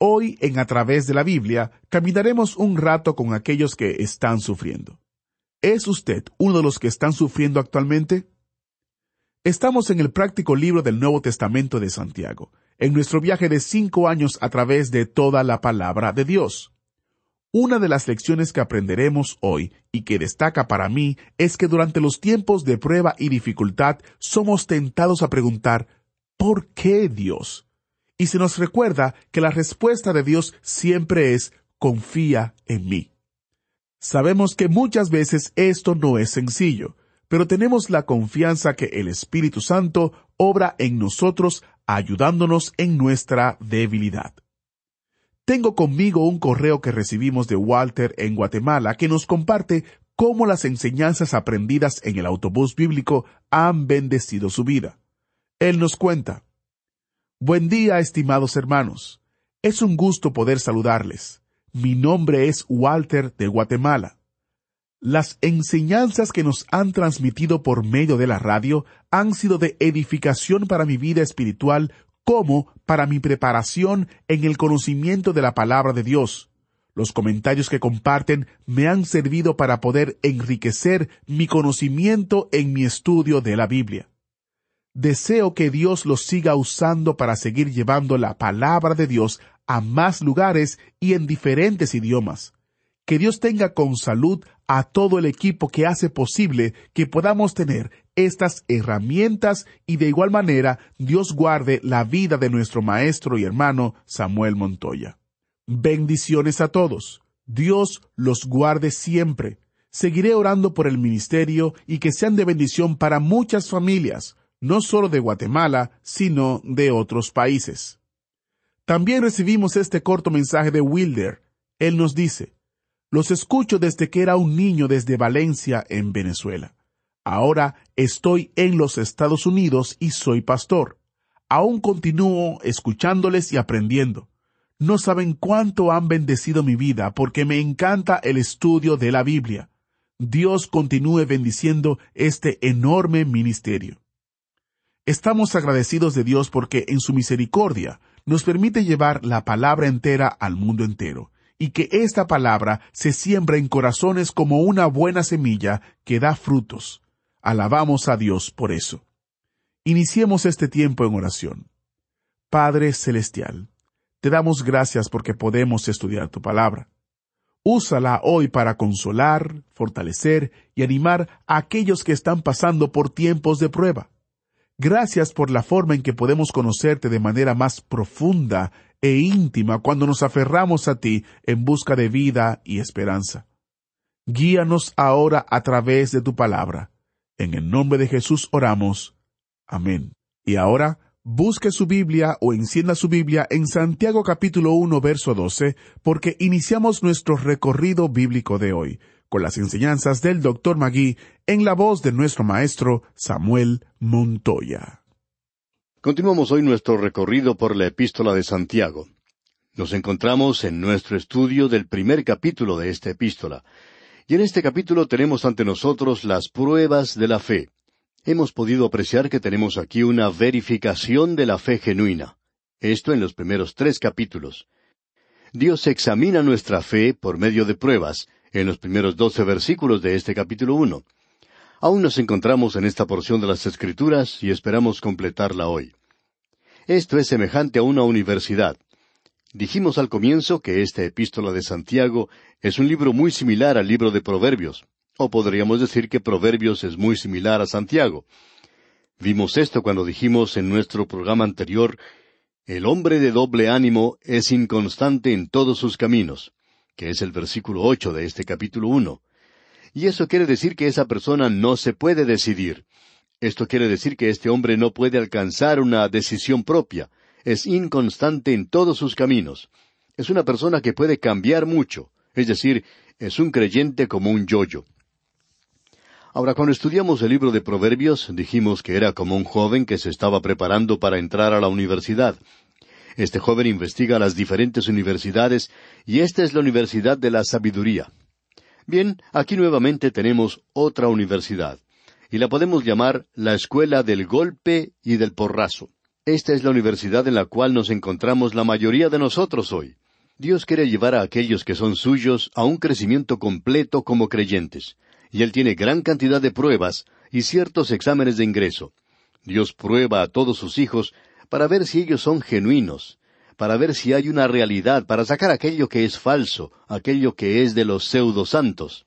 Hoy en A través de la Biblia caminaremos un rato con aquellos que están sufriendo. ¿Es usted uno de los que están sufriendo actualmente? Estamos en el práctico libro del Nuevo Testamento de Santiago, en nuestro viaje de cinco años a través de toda la palabra de Dios. Una de las lecciones que aprenderemos hoy y que destaca para mí es que durante los tiempos de prueba y dificultad somos tentados a preguntar ¿por qué Dios? Y se nos recuerda que la respuesta de Dios siempre es confía en mí. Sabemos que muchas veces esto no es sencillo, pero tenemos la confianza que el Espíritu Santo obra en nosotros ayudándonos en nuestra debilidad. Tengo conmigo un correo que recibimos de Walter en Guatemala que nos comparte cómo las enseñanzas aprendidas en el autobús bíblico han bendecido su vida. Él nos cuenta, Buen día, estimados hermanos. Es un gusto poder saludarles. Mi nombre es Walter de Guatemala. Las enseñanzas que nos han transmitido por medio de la radio han sido de edificación para mi vida espiritual como para mi preparación en el conocimiento de la palabra de Dios. Los comentarios que comparten me han servido para poder enriquecer mi conocimiento en mi estudio de la Biblia. Deseo que Dios los siga usando para seguir llevando la palabra de Dios a más lugares y en diferentes idiomas. Que Dios tenga con salud a todo el equipo que hace posible que podamos tener estas herramientas y de igual manera Dios guarde la vida de nuestro maestro y hermano Samuel Montoya. Bendiciones a todos. Dios los guarde siempre. Seguiré orando por el ministerio y que sean de bendición para muchas familias, no solo de Guatemala, sino de otros países. También recibimos este corto mensaje de Wilder. Él nos dice, Los escucho desde que era un niño desde Valencia, en Venezuela. Ahora estoy en los Estados Unidos y soy pastor. Aún continúo escuchándoles y aprendiendo. No saben cuánto han bendecido mi vida porque me encanta el estudio de la Biblia. Dios continúe bendiciendo este enorme ministerio. Estamos agradecidos de Dios porque en su misericordia nos permite llevar la palabra entera al mundo entero, y que esta palabra se siembra en corazones como una buena semilla que da frutos. Alabamos a Dios por eso. Iniciemos este tiempo en oración. Padre Celestial, te damos gracias porque podemos estudiar tu palabra. Úsala hoy para consolar, fortalecer y animar a aquellos que están pasando por tiempos de prueba. Gracias por la forma en que podemos conocerte de manera más profunda e íntima cuando nos aferramos a ti en busca de vida y esperanza. Guíanos ahora a través de tu palabra. En el nombre de Jesús oramos. Amén. Y ahora, busque su Biblia o encienda su Biblia en Santiago capítulo 1 verso 12, porque iniciamos nuestro recorrido bíblico de hoy con las enseñanzas del Dr. Magui en la voz de nuestro maestro Samuel Montoya. Continuamos hoy nuestro recorrido por la epístola de Santiago. Nos encontramos en nuestro estudio del primer capítulo de esta epístola. Y en este capítulo tenemos ante nosotros las pruebas de la fe. Hemos podido apreciar que tenemos aquí una verificación de la fe genuina. Esto en los primeros tres capítulos. Dios examina nuestra fe por medio de pruebas, en los primeros doce versículos de este capítulo uno. Aún nos encontramos en esta porción de las Escrituras y esperamos completarla hoy. Esto es semejante a una universidad. Dijimos al comienzo que esta epístola de Santiago es un libro muy similar al libro de Proverbios, o podríamos decir que Proverbios es muy similar a Santiago. Vimos esto cuando dijimos en nuestro programa anterior, el hombre de doble ánimo es inconstante en todos sus caminos que es el versículo ocho de este capítulo uno. Y eso quiere decir que esa persona no se puede decidir. Esto quiere decir que este hombre no puede alcanzar una decisión propia. es inconstante en todos sus caminos. Es una persona que puede cambiar mucho, es decir, es un creyente como un yoyo. Ahora, cuando estudiamos el libro de Proverbios, dijimos que era como un joven que se estaba preparando para entrar a la universidad. Este joven investiga las diferentes universidades y esta es la Universidad de la Sabiduría. Bien, aquí nuevamente tenemos otra universidad y la podemos llamar la Escuela del Golpe y del Porrazo. Esta es la universidad en la cual nos encontramos la mayoría de nosotros hoy. Dios quiere llevar a aquellos que son suyos a un crecimiento completo como creyentes, y Él tiene gran cantidad de pruebas y ciertos exámenes de ingreso. Dios prueba a todos sus hijos para ver si ellos son genuinos, para ver si hay una realidad, para sacar aquello que es falso, aquello que es de los pseudo santos.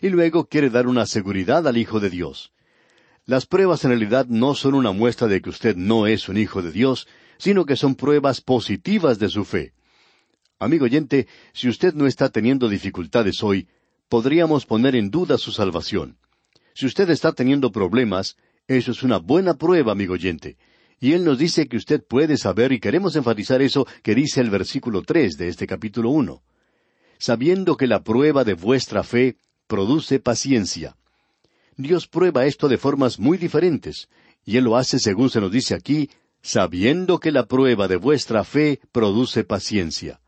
Y luego quiere dar una seguridad al Hijo de Dios. Las pruebas en realidad no son una muestra de que usted no es un Hijo de Dios, sino que son pruebas positivas de su fe. Amigo oyente, si usted no está teniendo dificultades hoy, podríamos poner en duda su salvación. Si usted está teniendo problemas, eso es una buena prueba, amigo oyente. Y Él nos dice que usted puede saber, y queremos enfatizar eso que dice el versículo tres de este capítulo uno. Sabiendo que la prueba de vuestra fe produce paciencia. Dios prueba esto de formas muy diferentes, y Él lo hace según se nos dice aquí, sabiendo que la prueba de vuestra fe produce paciencia.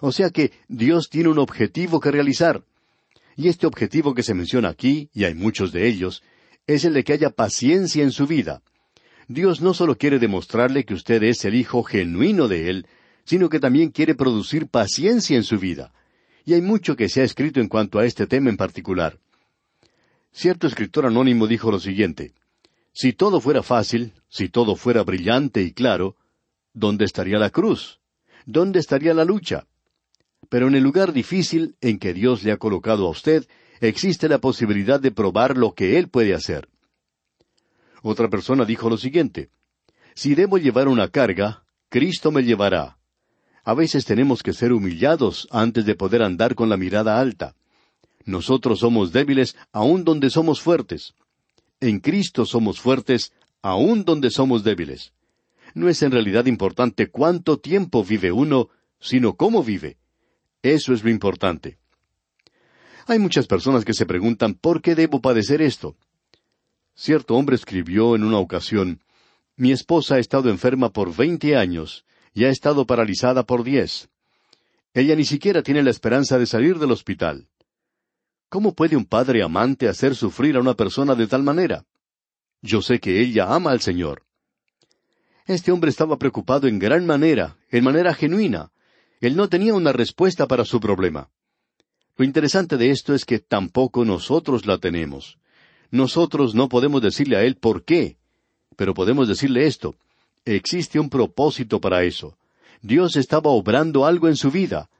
O sea que Dios tiene un objetivo que realizar. Y este objetivo que se menciona aquí, y hay muchos de ellos, es el de que haya paciencia en su vida. Dios no solo quiere demostrarle que usted es el hijo genuino de Él, sino que también quiere producir paciencia en su vida. Y hay mucho que se ha escrito en cuanto a este tema en particular. Cierto escritor anónimo dijo lo siguiente, Si todo fuera fácil, si todo fuera brillante y claro, ¿dónde estaría la cruz? ¿Dónde estaría la lucha? Pero en el lugar difícil en que Dios le ha colocado a usted, existe la posibilidad de probar lo que Él puede hacer. Otra persona dijo lo siguiente, Si debo llevar una carga, Cristo me llevará. A veces tenemos que ser humillados antes de poder andar con la mirada alta. Nosotros somos débiles aun donde somos fuertes. En Cristo somos fuertes aun donde somos débiles. No es en realidad importante cuánto tiempo vive uno, sino cómo vive. Eso es lo importante. Hay muchas personas que se preguntan ¿por qué debo padecer esto? Cierto hombre escribió en una ocasión, Mi esposa ha estado enferma por veinte años y ha estado paralizada por diez. Ella ni siquiera tiene la esperanza de salir del hospital. ¿Cómo puede un padre amante hacer sufrir a una persona de tal manera? Yo sé que ella ama al Señor. Este hombre estaba preocupado en gran manera, en manera genuina. Él no tenía una respuesta para su problema. Lo interesante de esto es que tampoco nosotros la tenemos. Nosotros no podemos decirle a Él por qué, pero podemos decirle esto. Existe un propósito para eso. Dios estaba obrando algo en su vida.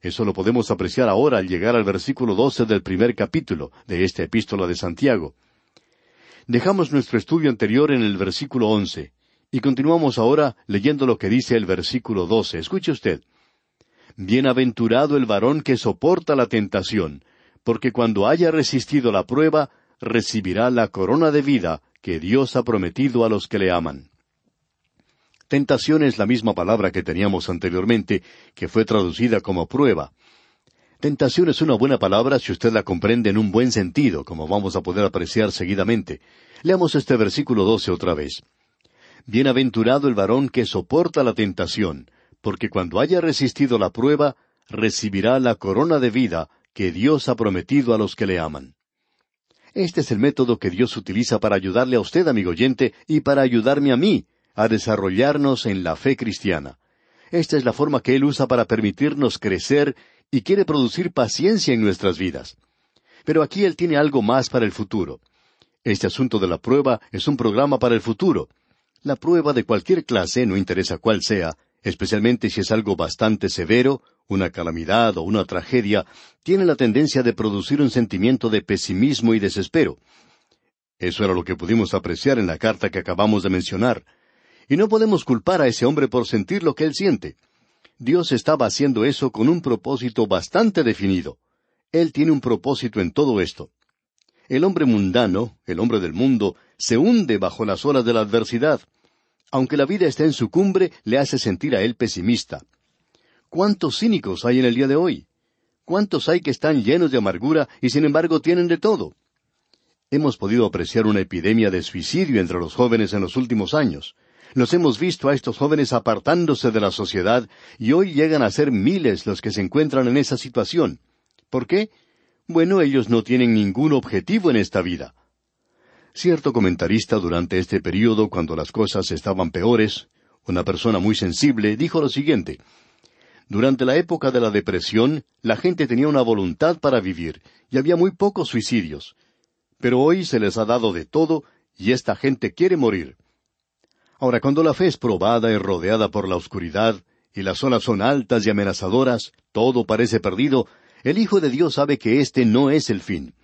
Eso lo podemos apreciar ahora al llegar al versículo doce del primer capítulo de esta epístola de Santiago. Dejamos nuestro estudio anterior en el versículo once y continuamos ahora leyendo lo que dice el versículo doce. Escuche usted. Bienaventurado el varón que soporta la tentación, porque cuando haya resistido la prueba, recibirá la corona de vida que Dios ha prometido a los que le aman. Tentación es la misma palabra que teníamos anteriormente, que fue traducida como prueba. Tentación es una buena palabra si usted la comprende en un buen sentido, como vamos a poder apreciar seguidamente. Leamos este versículo doce otra vez. Bienaventurado el varón que soporta la tentación, porque cuando haya resistido la prueba, recibirá la corona de vida que Dios ha prometido a los que le aman. Este es el método que Dios utiliza para ayudarle a usted, amigo oyente, y para ayudarme a mí a desarrollarnos en la fe cristiana. Esta es la forma que Él usa para permitirnos crecer y quiere producir paciencia en nuestras vidas. Pero aquí Él tiene algo más para el futuro. Este asunto de la prueba es un programa para el futuro. La prueba de cualquier clase, no interesa cuál sea, especialmente si es algo bastante severo, una calamidad o una tragedia, tiene la tendencia de producir un sentimiento de pesimismo y desespero. Eso era lo que pudimos apreciar en la carta que acabamos de mencionar. Y no podemos culpar a ese hombre por sentir lo que él siente. Dios estaba haciendo eso con un propósito bastante definido. Él tiene un propósito en todo esto. El hombre mundano, el hombre del mundo, se hunde bajo las olas de la adversidad. Aunque la vida está en su cumbre, le hace sentir a él pesimista. ¿Cuántos cínicos hay en el día de hoy? ¿Cuántos hay que están llenos de amargura y sin embargo tienen de todo? Hemos podido apreciar una epidemia de suicidio entre los jóvenes en los últimos años. Los hemos visto a estos jóvenes apartándose de la sociedad y hoy llegan a ser miles los que se encuentran en esa situación. ¿Por qué? Bueno, ellos no tienen ningún objetivo en esta vida. Cierto comentarista durante este período, cuando las cosas estaban peores, una persona muy sensible, dijo lo siguiente Durante la época de la depresión, la gente tenía una voluntad para vivir, y había muy pocos suicidios. Pero hoy se les ha dado de todo, y esta gente quiere morir. Ahora, cuando la fe es probada y rodeada por la oscuridad, y las olas son altas y amenazadoras, todo parece perdido, el Hijo de Dios sabe que este no es el fin.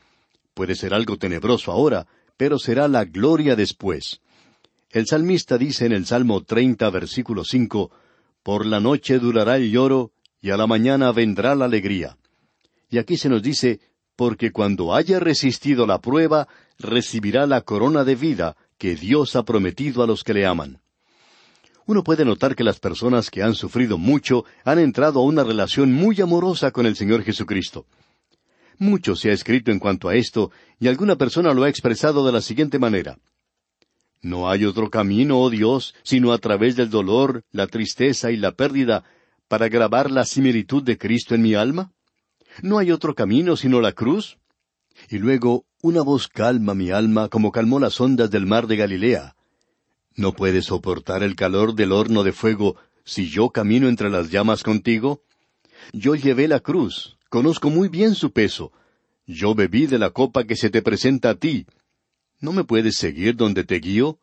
Puede ser algo tenebroso ahora, pero será la gloria después. El salmista dice en el Salmo treinta, versículo cinco, Por la noche durará el lloro, y a la mañana vendrá la alegría. Y aquí se nos dice, porque cuando haya resistido la prueba, recibirá la corona de vida que Dios ha prometido a los que le aman. Uno puede notar que las personas que han sufrido mucho han entrado a una relación muy amorosa con el Señor Jesucristo. Mucho se ha escrito en cuanto a esto, y alguna persona lo ha expresado de la siguiente manera. No hay otro camino, oh Dios, sino a través del dolor, la tristeza y la pérdida, para grabar la similitud de Cristo en mi alma. ¿No hay otro camino sino la cruz? Y luego una voz calma mi alma como calmó las ondas del mar de Galilea. ¿No puedes soportar el calor del horno de fuego si yo camino entre las llamas contigo? Yo llevé la cruz, conozco muy bien su peso. Yo bebí de la copa que se te presenta a ti. ¿No me puedes seguir donde te guío?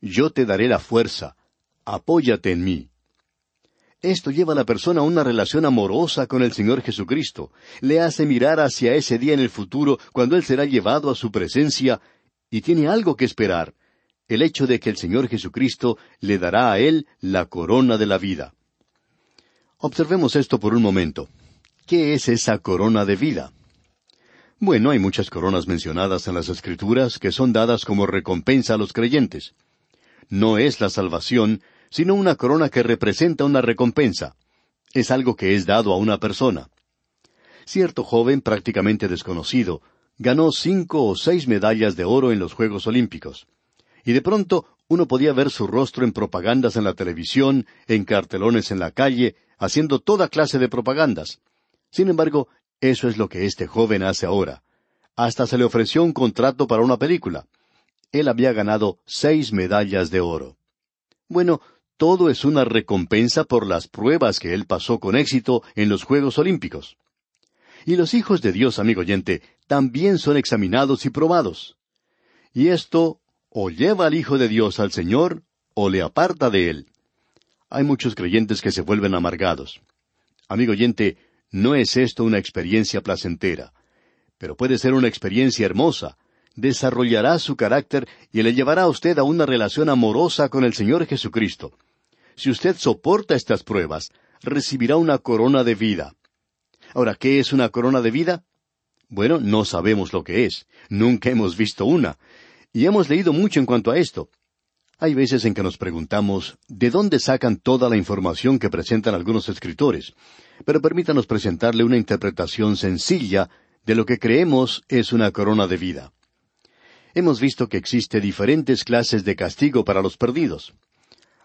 Yo te daré la fuerza. Apóyate en mí. Esto lleva a la persona a una relación amorosa con el Señor Jesucristo. Le hace mirar hacia ese día en el futuro cuando Él será llevado a su presencia y tiene algo que esperar, el hecho de que el Señor Jesucristo le dará a Él la corona de la vida. Observemos esto por un momento. ¿Qué es esa corona de vida? Bueno, hay muchas coronas mencionadas en las Escrituras que son dadas como recompensa a los creyentes. No es la salvación, sino una corona que representa una recompensa. Es algo que es dado a una persona. Cierto joven prácticamente desconocido ganó cinco o seis medallas de oro en los Juegos Olímpicos. Y de pronto uno podía ver su rostro en propagandas en la televisión, en cartelones en la calle, haciendo toda clase de propagandas. Sin embargo, eso es lo que este joven hace ahora. Hasta se le ofreció un contrato para una película. Él había ganado seis medallas de oro. Bueno, todo es una recompensa por las pruebas que él pasó con éxito en los Juegos Olímpicos. Y los hijos de Dios, amigo oyente, también son examinados y probados. Y esto o lleva al Hijo de Dios al Señor, o le aparta de él. Hay muchos creyentes que se vuelven amargados. Amigo oyente, no es esto una experiencia placentera, pero puede ser una experiencia hermosa, desarrollará su carácter y le llevará a usted a una relación amorosa con el Señor Jesucristo. Si usted soporta estas pruebas, recibirá una corona de vida. Ahora, ¿qué es una corona de vida? Bueno, no sabemos lo que es. Nunca hemos visto una. Y hemos leído mucho en cuanto a esto. Hay veces en que nos preguntamos ¿de dónde sacan toda la información que presentan algunos escritores? Pero permítanos presentarle una interpretación sencilla de lo que creemos es una corona de vida hemos visto que existe diferentes clases de castigo para los perdidos.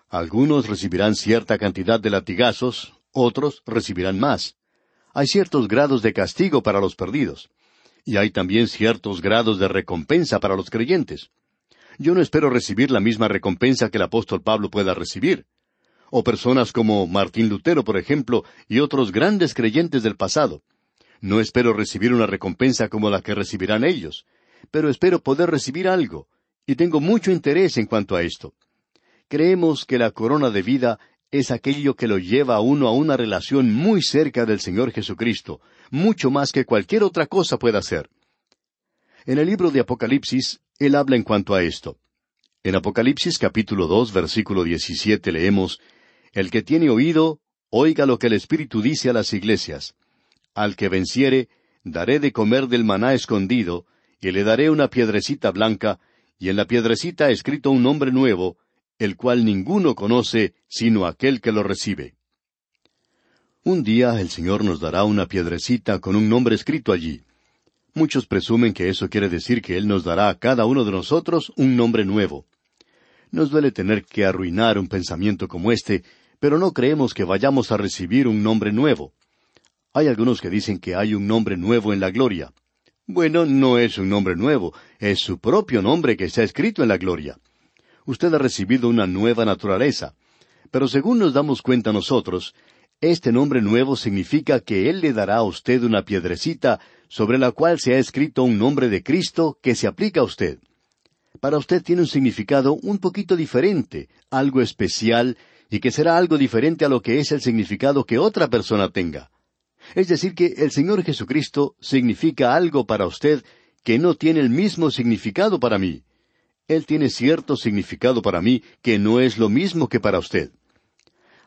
Algunos recibirán cierta cantidad de latigazos, otros recibirán más. Hay ciertos grados de castigo para los perdidos. Y hay también ciertos grados de recompensa para los creyentes. Yo no espero recibir la misma recompensa que el apóstol Pablo pueda recibir. O personas como Martín Lutero, por ejemplo, y otros grandes creyentes del pasado. No espero recibir una recompensa como la que recibirán ellos pero espero poder recibir algo, y tengo mucho interés en cuanto a esto. Creemos que la corona de vida es aquello que lo lleva a uno a una relación muy cerca del Señor Jesucristo, mucho más que cualquier otra cosa pueda hacer. En el libro de Apocalipsis, él habla en cuanto a esto. En Apocalipsis capítulo dos versículo diecisiete leemos El que tiene oído, oiga lo que el Espíritu dice a las iglesias. Al que venciere, daré de comer del maná escondido, y le daré una piedrecita blanca, y en la piedrecita escrito un nombre nuevo, el cual ninguno conoce sino aquel que lo recibe. Un día el Señor nos dará una piedrecita con un nombre escrito allí. Muchos presumen que eso quiere decir que Él nos dará a cada uno de nosotros un nombre nuevo. Nos duele tener que arruinar un pensamiento como este, pero no creemos que vayamos a recibir un nombre nuevo. Hay algunos que dicen que hay un nombre nuevo en la gloria. Bueno, no es un nombre nuevo, es su propio nombre que está escrito en la gloria. Usted ha recibido una nueva naturaleza. Pero según nos damos cuenta nosotros, este nombre nuevo significa que Él le dará a usted una piedrecita sobre la cual se ha escrito un nombre de Cristo que se aplica a usted. Para usted tiene un significado un poquito diferente, algo especial, y que será algo diferente a lo que es el significado que otra persona tenga. Es decir, que el Señor Jesucristo significa algo para usted que no tiene el mismo significado para mí. Él tiene cierto significado para mí que no es lo mismo que para usted.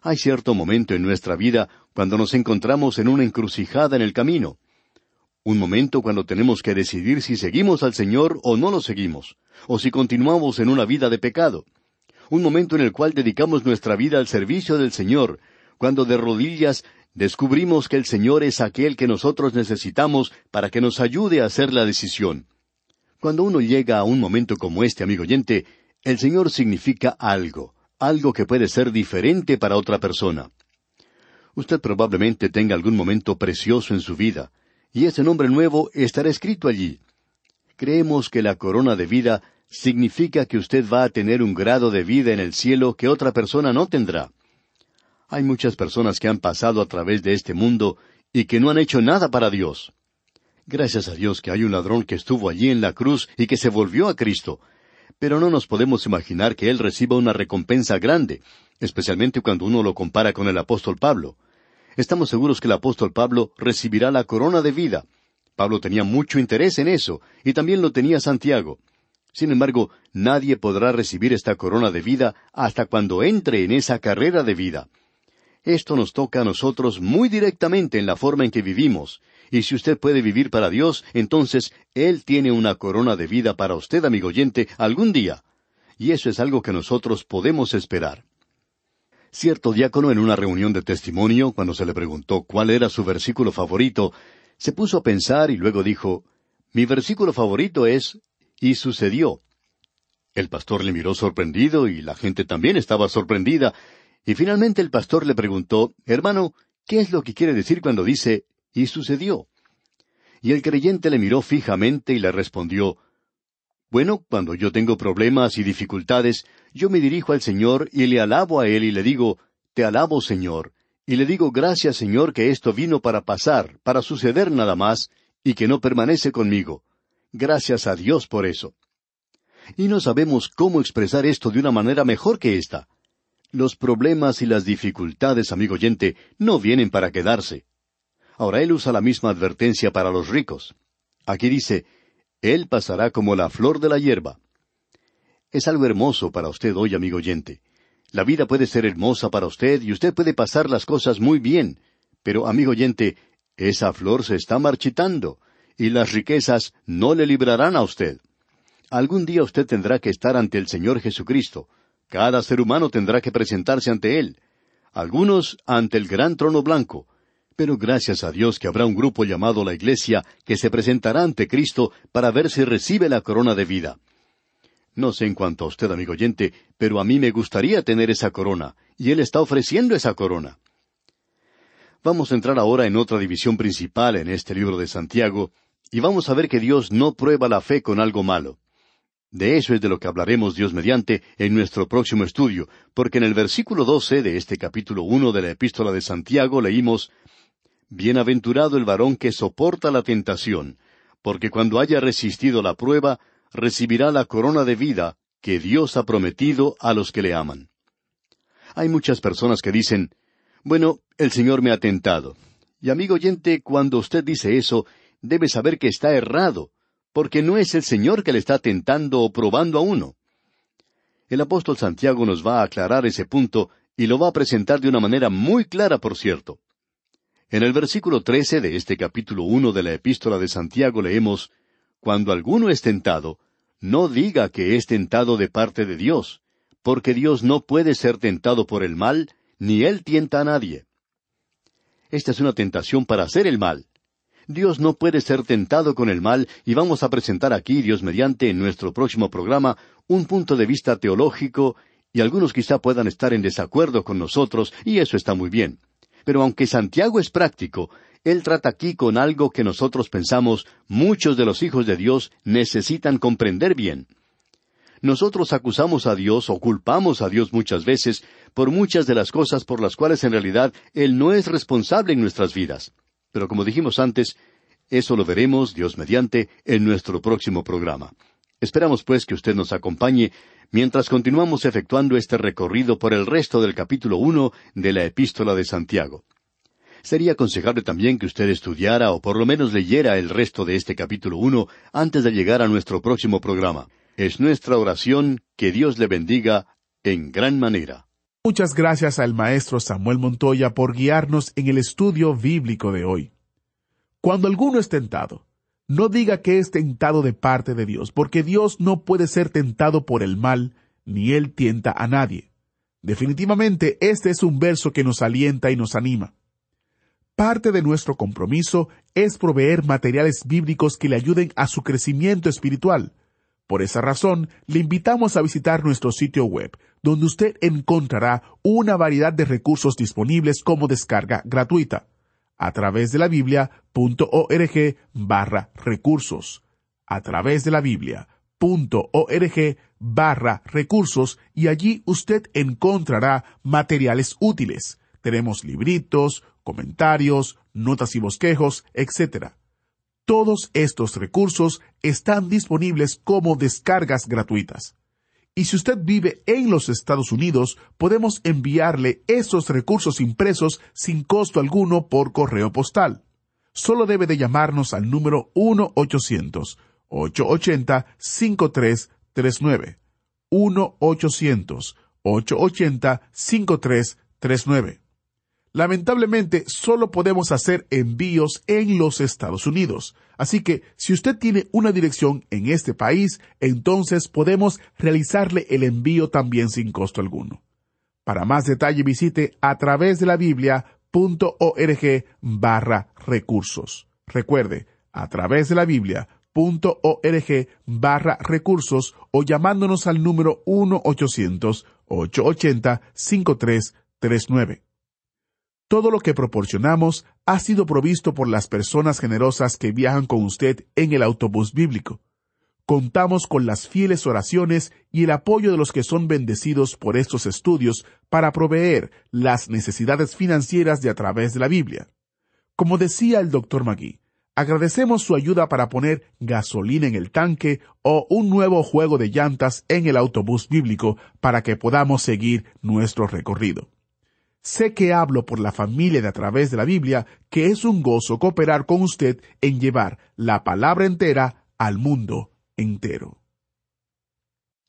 Hay cierto momento en nuestra vida cuando nos encontramos en una encrucijada en el camino. Un momento cuando tenemos que decidir si seguimos al Señor o no lo seguimos, o si continuamos en una vida de pecado. Un momento en el cual dedicamos nuestra vida al servicio del Señor, cuando de rodillas descubrimos que el Señor es aquel que nosotros necesitamos para que nos ayude a hacer la decisión. Cuando uno llega a un momento como este, amigo oyente, el Señor significa algo, algo que puede ser diferente para otra persona. Usted probablemente tenga algún momento precioso en su vida, y ese nombre nuevo estará escrito allí. Creemos que la corona de vida significa que usted va a tener un grado de vida en el cielo que otra persona no tendrá. Hay muchas personas que han pasado a través de este mundo y que no han hecho nada para Dios. Gracias a Dios que hay un ladrón que estuvo allí en la cruz y que se volvió a Cristo. Pero no nos podemos imaginar que él reciba una recompensa grande, especialmente cuando uno lo compara con el apóstol Pablo estamos seguros que el apóstol Pablo recibirá la corona de vida. Pablo tenía mucho interés en eso, y también lo tenía Santiago. Sin embargo, nadie podrá recibir esta corona de vida hasta cuando entre en esa carrera de vida. Esto nos toca a nosotros muy directamente en la forma en que vivimos, y si usted puede vivir para Dios, entonces Él tiene una corona de vida para usted, amigo oyente, algún día. Y eso es algo que nosotros podemos esperar. Cierto diácono en una reunión de testimonio, cuando se le preguntó cuál era su versículo favorito, se puso a pensar y luego dijo, Mi versículo favorito es, y sucedió. El pastor le miró sorprendido y la gente también estaba sorprendida, y finalmente el pastor le preguntó, Hermano, ¿qué es lo que quiere decir cuando dice, y sucedió? Y el creyente le miró fijamente y le respondió, bueno, cuando yo tengo problemas y dificultades, yo me dirijo al Señor y le alabo a Él y le digo, Te alabo, Señor, y le digo gracias, Señor, que esto vino para pasar, para suceder nada más, y que no permanece conmigo. Gracias a Dios por eso. Y no sabemos cómo expresar esto de una manera mejor que esta. Los problemas y las dificultades, amigo oyente, no vienen para quedarse. Ahora él usa la misma advertencia para los ricos. Aquí dice, él pasará como la flor de la hierba. Es algo hermoso para usted hoy, amigo oyente. La vida puede ser hermosa para usted y usted puede pasar las cosas muy bien, pero, amigo oyente, esa flor se está marchitando y las riquezas no le librarán a usted. Algún día usted tendrá que estar ante el Señor Jesucristo. Cada ser humano tendrá que presentarse ante Él. Algunos ante el gran trono blanco, pero gracias a Dios que habrá un grupo llamado la Iglesia que se presentará ante Cristo para ver si recibe la corona de vida. No sé en cuanto a usted, amigo oyente, pero a mí me gustaría tener esa corona, y Él está ofreciendo esa corona. Vamos a entrar ahora en otra división principal en este libro de Santiago, y vamos a ver que Dios no prueba la fe con algo malo. De eso es de lo que hablaremos Dios mediante en nuestro próximo estudio, porque en el versículo doce de este capítulo uno de la epístola de Santiago leímos Bienaventurado el varón que soporta la tentación, porque cuando haya resistido la prueba, recibirá la corona de vida que Dios ha prometido a los que le aman. Hay muchas personas que dicen, bueno, el Señor me ha tentado. Y amigo oyente, cuando usted dice eso, debe saber que está errado, porque no es el Señor que le está tentando o probando a uno. El apóstol Santiago nos va a aclarar ese punto y lo va a presentar de una manera muy clara, por cierto. En el versículo trece de este capítulo uno de la epístola de Santiago leemos Cuando alguno es tentado, no diga que es tentado de parte de Dios, porque Dios no puede ser tentado por el mal, ni Él tienta a nadie. Esta es una tentación para hacer el mal. Dios no puede ser tentado con el mal y vamos a presentar aquí, Dios mediante, en nuestro próximo programa, un punto de vista teológico y algunos quizá puedan estar en desacuerdo con nosotros y eso está muy bien. Pero aunque Santiago es práctico, él trata aquí con algo que nosotros pensamos muchos de los hijos de Dios necesitan comprender bien. Nosotros acusamos a Dios o culpamos a Dios muchas veces por muchas de las cosas por las cuales en realidad Él no es responsable en nuestras vidas. Pero como dijimos antes, eso lo veremos, Dios mediante, en nuestro próximo programa. Esperamos pues que usted nos acompañe mientras continuamos efectuando este recorrido por el resto del capítulo uno de la Epístola de Santiago. Sería aconsejable también que usted estudiara o por lo menos leyera el resto de este capítulo uno antes de llegar a nuestro próximo programa. Es nuestra oración que Dios le bendiga en gran manera. Muchas gracias al maestro Samuel Montoya por guiarnos en el estudio bíblico de hoy. Cuando alguno es tentado, no diga que es tentado de parte de Dios, porque Dios no puede ser tentado por el mal, ni Él tienta a nadie. Definitivamente este es un verso que nos alienta y nos anima. Parte de nuestro compromiso es proveer materiales bíblicos que le ayuden a su crecimiento espiritual. Por esa razón, le invitamos a visitar nuestro sitio web, donde usted encontrará una variedad de recursos disponibles como descarga gratuita a través de la biblia.org barra recursos, a través de la biblia.org barra recursos y allí usted encontrará materiales útiles. Tenemos libritos, comentarios, notas y bosquejos, etc. Todos estos recursos están disponibles como descargas gratuitas. Y si usted vive en los Estados Unidos, podemos enviarle esos recursos impresos sin costo alguno por correo postal. Solo debe de llamarnos al número 1-800-880-5339. 1-800-880-5339. Lamentablemente, solo podemos hacer envíos en los Estados Unidos. Así que, si usted tiene una dirección en este país, entonces podemos realizarle el envío también sin costo alguno. Para más detalle visite a través de la biblia.org barra recursos. Recuerde, a través de la biblia.org barra recursos o llamándonos al número 1-800-880-5339. Todo lo que proporcionamos ha sido provisto por las personas generosas que viajan con usted en el autobús bíblico. Contamos con las fieles oraciones y el apoyo de los que son bendecidos por estos estudios para proveer las necesidades financieras de a través de la Biblia. Como decía el doctor Magui, agradecemos su ayuda para poner gasolina en el tanque o un nuevo juego de llantas en el autobús bíblico para que podamos seguir nuestro recorrido. Sé que hablo por la familia de a través de la Biblia, que es un gozo cooperar con usted en llevar la palabra entera al mundo entero.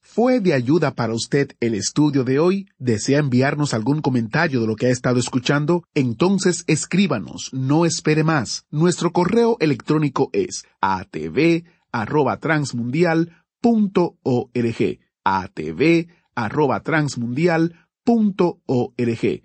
¿Fue de ayuda para usted el estudio de hoy? ¿Desea enviarnos algún comentario de lo que ha estado escuchando? Entonces escríbanos, no espere más. Nuestro correo electrónico es atv@transmundial.org. atv@transmundial.org.